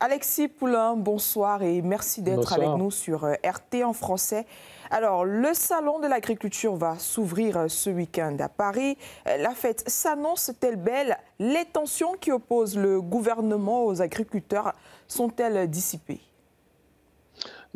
Alexis Poulain, bonsoir et merci d'être avec nous sur euh, RT en français. Alors, le salon de l'agriculture va s'ouvrir euh, ce week-end à Paris. Euh, la fête s'annonce-t-elle belle Les tensions qui opposent le gouvernement aux agriculteurs sont-elles dissipées?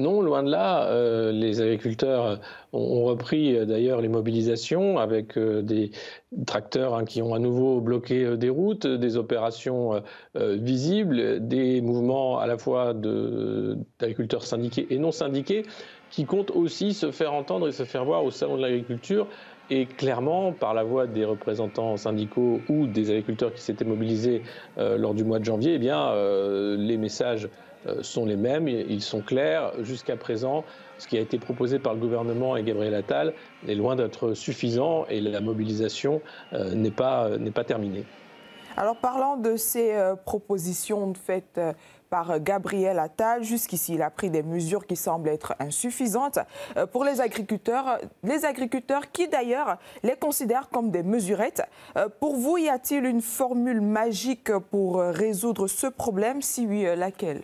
Non, loin de là. Euh, les agriculteurs ont, repris euh, d'ailleurs les mobilisations avec euh, des tracteurs hein, qui ont à nouveau bloqué des routes, des opérations visibles, des mouvements à la fois d'agriculteurs syndiqués et non syndiqués qui comptent aussi se faire entendre et se faire voir au Salon de l'agriculture et clairement, par la voix des représentants syndicaux ou des agriculteurs qui s'étaient mobilisés lors du mois de janvier, eh les messages sont les mêmes, ils sont clairs. Jusqu'à présent, ce qui a été proposé par le gouvernement et Gabriel Attal est loin d'être suffisant et la mobilisation euh, n'est pas, pas terminée. Alors parlant de ces euh, propositions faites par Gabriel Attal. Jusqu'ici, il a pris des mesures qui semblent être insuffisantes pour les agriculteurs, les agriculteurs qui d'ailleurs les considèrent comme des mesurettes. Pour vous, y a-t-il une formule magique pour résoudre ce problème? Si oui, laquelle?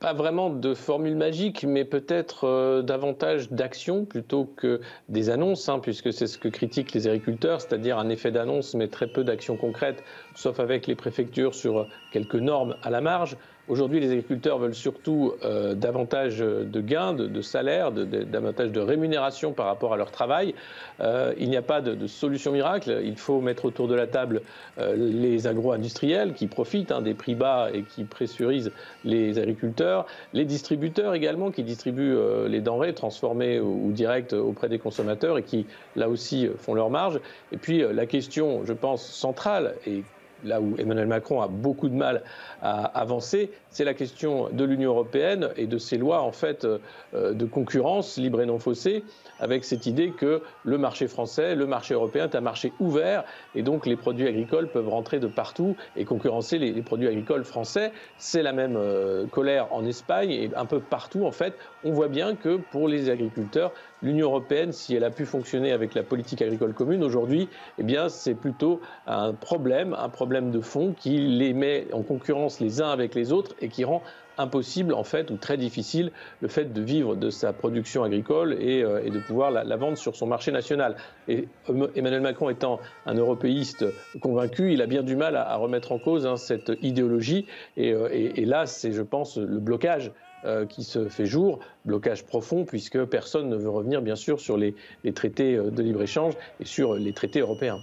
Pas vraiment de formule magique, mais peut-être euh, davantage d'action plutôt que des annonces, hein, puisque c'est ce que critiquent les agriculteurs, c'est-à-dire un effet d'annonce, mais très peu d'actions concrètes, sauf avec les préfectures sur quelques normes à la marge. Aujourd'hui, les agriculteurs veulent surtout euh, davantage de gains, de, salaire, davantage de rémunération par rapport à leur travail. Euh, il n'y a pas de, solution miracle. Il faut mettre autour de la table euh, les agro-industriels qui profitent hein, des prix bas et qui pressurisent les agriculteurs, les distributeurs également qui distribuent les denrées transformées ou, ou directes auprès des consommateurs et qui, là aussi, font leur marge. Et puis, la question, je pense, centrale et là où Emmanuel Macron a beaucoup de mal à avancer, c'est la question de l'Union européenne et de ses lois en fait euh, de concurrence libre et non faussée, avec cette idée que le marché français, le marché européen est un marché ouvert et donc les produits agricoles peuvent rentrer de partout et concurrencer les, produits agricoles français. C'est la même euh, colère en Espagne et un peu partout en fait. On voit bien que pour les agriculteurs, l'Union européenne, si elle a pu fonctionner avec la politique agricole commune aujourd'hui, eh bien c'est plutôt un problème, un problème de fond qui les met en concurrence les uns avec les autres et qui rend impossible en fait ou très difficile le fait de vivre de sa production agricole et, euh, de pouvoir la, vendre sur son marché national. Et Emmanuel Macron étant un européiste convaincu, il a bien du mal à, remettre en cause hein, cette idéologie euh, et, là c'est je pense le blocage euh, qui se fait jour, blocage profond puisque personne ne veut revenir bien sûr sur les traités de libre-échange et sur les traités européens.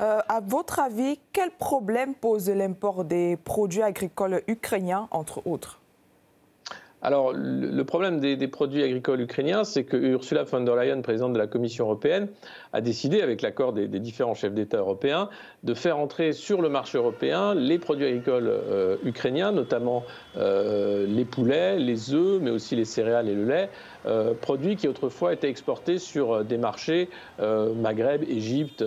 Euh, à votre avis, quel problème pose l'import des produits agricoles ukrainiens, entre autres alors, le problème des, produits agricoles ukrainiens, c'est que Ursula von der Leyen, présidente de la Commission européenne, a décidé, avec l'accord des, différents chefs d'État européens, de faire entrer sur le marché européen les produits agricoles euh, ukrainiens, notamment euh, les poulets, les œufs, mais aussi les céréales et le lait, euh, produits qui autrefois étaient exportés sur des marchés Maghreb, Égypte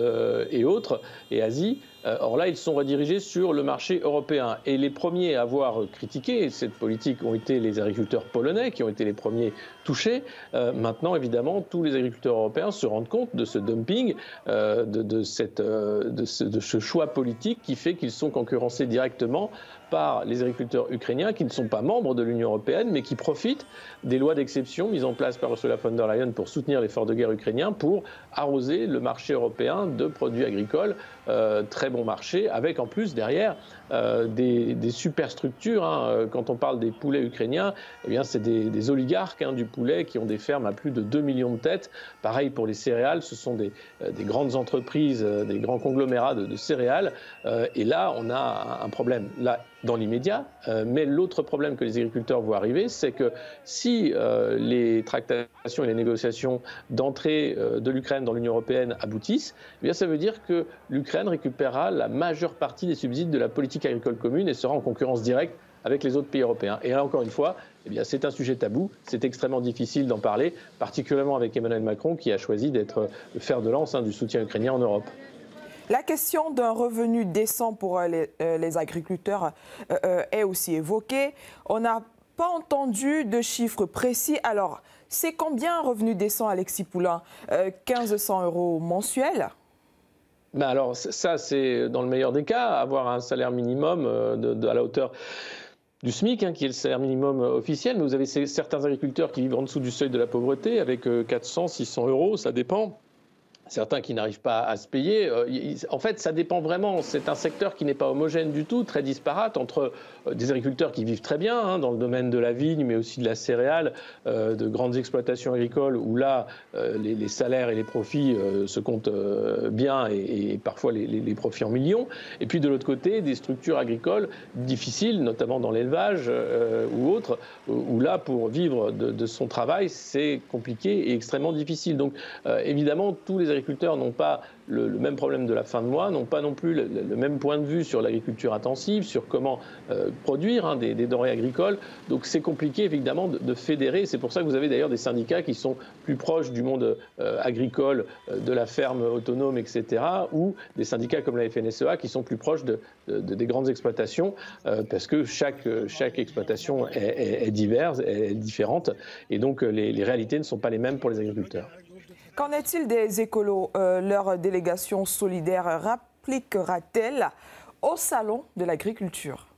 et autres, et Asie. Or là, ils sont redirigés sur le marché européen. Et les premiers à avoir critiqué cette politique ont été les agriculteurs polonais, qui ont été les premiers touchés. maintenant, évidemment, tous les agriculteurs européens se rendent compte de ce dumping, de, de, ce, de ce choix politique qui fait qu'ils sont concurrencés directement par les agriculteurs ukrainiens qui ne sont pas membres de l'Union européenne, mais qui profitent des lois d'exception mises en place par Ursula von der Leyen pour soutenir l'effort de guerre ukrainien, pour arroser le marché européen de produits agricoles, euh, très bon marché, avec en plus derrière euh, des, superstructures. Hein. Quand on parle des poulets ukrainiens, eh bien c'est des, oligarques hein, du poulet qui ont des fermes à plus de 2 millions de têtes. Pareil pour les céréales, ce sont des, euh, grandes entreprises, des grands conglomérats de, céréales. et là, on a un problème. Dans l'immédiat. Euh, mais l'autre problème que les agriculteurs voient arriver, c'est que si euh, les tractations et les négociations d'entrée euh, de l'Ukraine dans l'Union européenne aboutissent, eh bien ça veut dire que l'Ukraine récupérera la majeure partie des subsides de la politique agricole commune et sera en concurrence directe avec les autres pays européens. Et là, encore une fois, eh bien, c'est un sujet tabou. C'est extrêmement difficile d'en parler, particulièrement avec Emmanuel Macron, qui a choisi d'être le fer de lance hein, du soutien ukrainien en Europe. La question d'un revenu décent pour euh, euh, les, agriculteurs euh, est aussi évoquée. On n'a pas entendu de chiffres précis. Alors, c'est combien un revenu décent, Alexis Poulain? 1500 euros mensuels? Ben alors ça, c'est dans le meilleur des cas, avoir un salaire minimum à la hauteur du SMIC, hein, qui est le salaire minimum officiel, mais vous avez certains agriculteurs qui vivent en dessous du seuil de la pauvreté avec 400, 600 euros, ça dépend certains qui n'arrivent pas à se payer. Euh, en fait, ça dépend vraiment. C'est un secteur qui n'est pas homogène du tout, très disparate entre euh, des agriculteurs qui vivent très bien hein, dans le domaine de la vigne, mais aussi de la céréale, euh, de grandes exploitations agricoles où là, les, salaires et les profits se comptent bien et, parfois les, profits en millions. Et puis de l'autre côté, des structures agricoles difficiles, notamment dans l'élevage ou autres, où là, pour vivre de, de son travail, c'est compliqué et extrêmement difficile. Donc, évidemment, tous les agriculteurs agriculteurs n'ont pas le, même problème de la fin de mois, n'ont pas non plus le, même point de vue sur l'agriculture intensive, sur comment euh, produire hein, des, denrées agricoles. Donc c'est compliqué évidemment de, fédérer. C'est pour ça que vous avez d'ailleurs des syndicats qui sont plus proches du monde euh, agricole, euh, de la ferme autonome, etc., ou des syndicats comme la FNSEA qui sont plus proches de, des grandes exploitations, parce que chaque, chaque exploitation est, diverse, est différente, et donc les réalités ne sont pas les mêmes pour les agriculteurs. Qu'en est-il des écolos? Euh, Leur délégation solidaire rappliquera-t-elle au Salon de l'agriculture?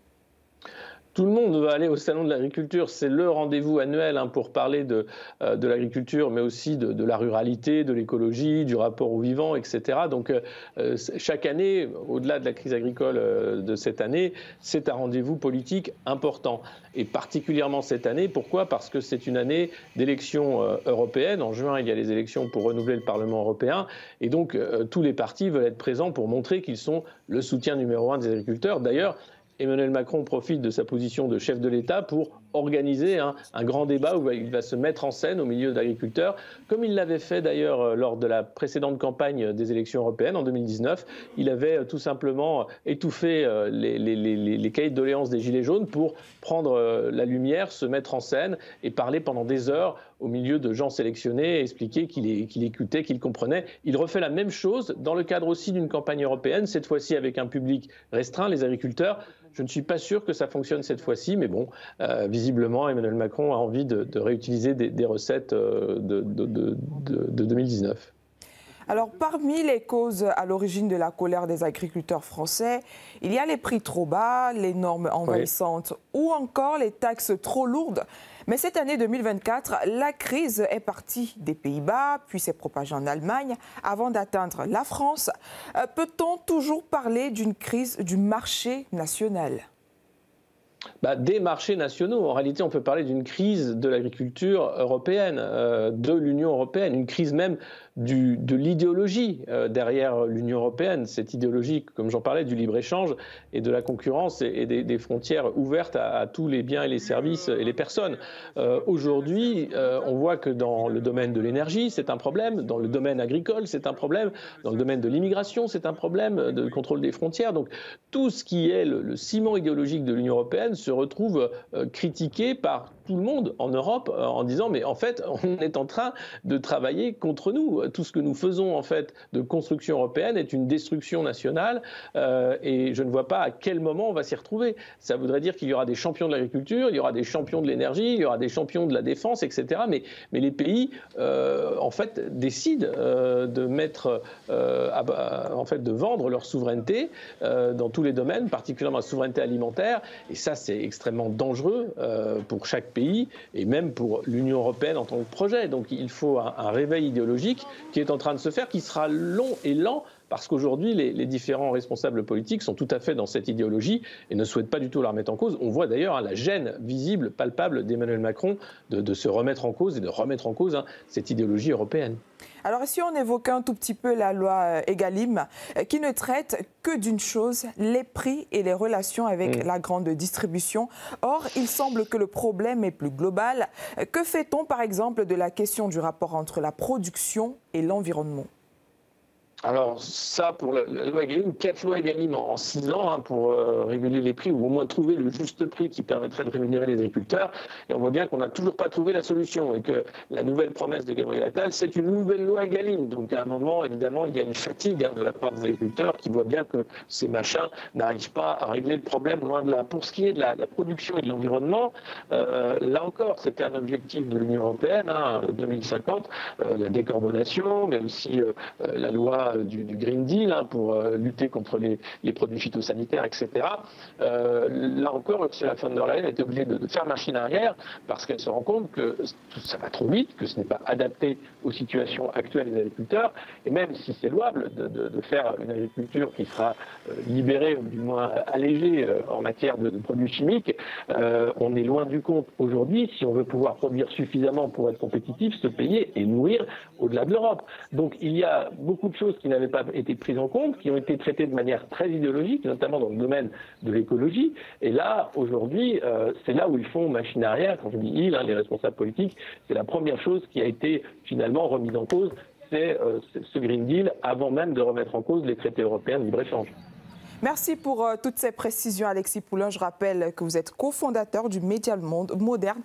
Tout le monde va aller au salon de l'agriculture. C'est le rendez-vous annuel hein, pour parler de, euh, de l'agriculture, mais aussi de, la ruralité, de l'écologie, du rapport au vivant, etc. Donc euh, euh, chaque année, au-delà de la crise agricole de cette année, c'est un rendez-vous politique important. Et particulièrement cette année, pourquoi? Parce que c'est une année d'élections européennes. En juin, il y a les élections pour renouveler le Parlement européen. Et donc tous les partis veulent être présents pour montrer qu'ils sont le soutien numéro un des agriculteurs. D'ailleurs, Emmanuel Macron profite de sa position de chef de l'État pour organiser un, grand débat où il va se mettre en scène au milieu d'agriculteurs, comme il l'avait fait d'ailleurs euh, lors de la précédente campagne des élections européennes en 2019. Il avait euh, tout simplement étouffé euh, les, cahiers de doléances des Gilets jaunes pour prendre la lumière, se mettre en scène et parler pendant des heures au milieu de gens sélectionnés, expliquer qu'il écoutait, qu'il comprenait. Il refait la même chose dans le cadre aussi d'une campagne européenne, cette fois-ci avec un public restreint, les agriculteurs. Je ne suis pas sûr que ça fonctionne cette fois-ci, mais bon, euh, visiblement, Emmanuel Macron a envie de, réutiliser des, recettes euh, de, de, 2019. Alors, parmi les causes à l'origine de la colère des agriculteurs français, il y a les prix trop bas, les normes envahissantes ou encore les taxes trop lourdes. Mais cette année 2024, la crise est partie des Pays-Bas, puis s'est propagée en Allemagne, avant d'atteindre la France. Euh, peut-on toujours parler d'une crise du marché national? Bah, des marchés nationaux. En réalité, on peut parler d'une crise de l'agriculture européenne, euh, de l'Union européenne, une crise même de l'idéologie euh, derrière l'Union européenne, cette idéologie, comme j'en parlais, du libre-échange et de la concurrence et, des, frontières ouvertes à, tous les biens et les services et les personnes. Euh, aujourd'hui, on voit que dans le domaine de l'énergie, c'est un problème, dans le domaine agricole, c'est un problème, dans le domaine de l'immigration, c'est un problème, de contrôle des frontières. Donc tout ce qui est le ciment idéologique de l'Union européenne se retrouve critiqué par tout le monde en Europe euh, en disant mais en fait on est en train de travailler contre nous. Tout ce que nous faisons en fait de construction européenne est une destruction nationale euh, et je ne vois pas à quel moment on va s'y retrouver. Ça voudrait dire qu'il y aura des champions de l'agriculture, il y aura des champions de l'énergie, il y aura des champions de la défense, etc. Mais, mais les pays euh, en fait décident de mettre en fait de vendre leur souveraineté dans tous les domaines, particulièrement la souveraineté alimentaire et ça c'est extrêmement dangereux pour chaque pays et même pour l'Union européenne en tant que projet. Donc il faut un, réveil idéologique qui est en train de se faire, qui sera long et lent parce qu'aujourd'hui, les, différents responsables politiques sont tout à fait dans cette idéologie et ne souhaitent pas du tout la remettre en cause. On voit d'ailleurs hein, la gêne visible, palpable d'Emmanuel Macron de, se remettre en cause et de remettre en cause hein, cette idéologie européenne. Alors si on évoque un tout petit peu la loi euh, Egalim, euh, qui ne traite que d'une chose, les prix et les relations avec mm. la grande distribution. Or, il semble que le problème est plus global. Euh, que fait-on par exemple de la question du rapport entre la production et l'environnement? Alors ça, pour la, loi Egalim, quatre lois Egalim en, six ans hein, pour euh, réguler les prix, ou au moins trouver le juste prix qui permettrait de rémunérer les agriculteurs. Et on voit bien qu'on n'a toujours pas trouvé la solution et que la nouvelle promesse de Gabriel Attal, c'est une nouvelle loi Egalim. Donc à un moment, évidemment, il y a une fatigue hein, de la part des agriculteurs qui voient bien que ces machins n'arrivent pas à régler le problème loin de là. Pour ce qui est de la, production et de l'environnement, euh, là encore, c'était un objectif de l'Union européenne, hein, 2050, euh, la décarbonation, mais aussi la loi cas du, Green Deal hein, pour lutter contre les, produits phytosanitaires, etc. là encore, la von der Leyen est obligée de, faire machine arrière parce qu'elle se rend compte que ça va trop vite, que ce n'est pas adapté aux situations actuelles des agriculteurs. Et même si c'est louable de, faire une agriculture qui sera libérée ou du moins allégée en matière de, produits chimiques, on est loin du compte aujourd'hui si on veut pouvoir produire suffisamment pour être compétitif, se payer et nourrir au-delà de l'Europe. Donc il y a beaucoup de choses qui n'avaient pas été prises en compte, qui ont été traitées de manière très idéologique, notamment dans le domaine de l'écologie. Et là, aujourd'hui, euh, c'est là où ils font machine arrière. Quand je dis ils, hein, les responsables politiques, c'est la première chose qui a été finalement remise en cause, c'est euh, ce Green Deal, avant même de remettre en cause les traités européens de libre-échange. Merci pour euh, toutes ces précisions, Alexis Poulain. Je rappelle que vous êtes cofondateur du Média Monde Moderne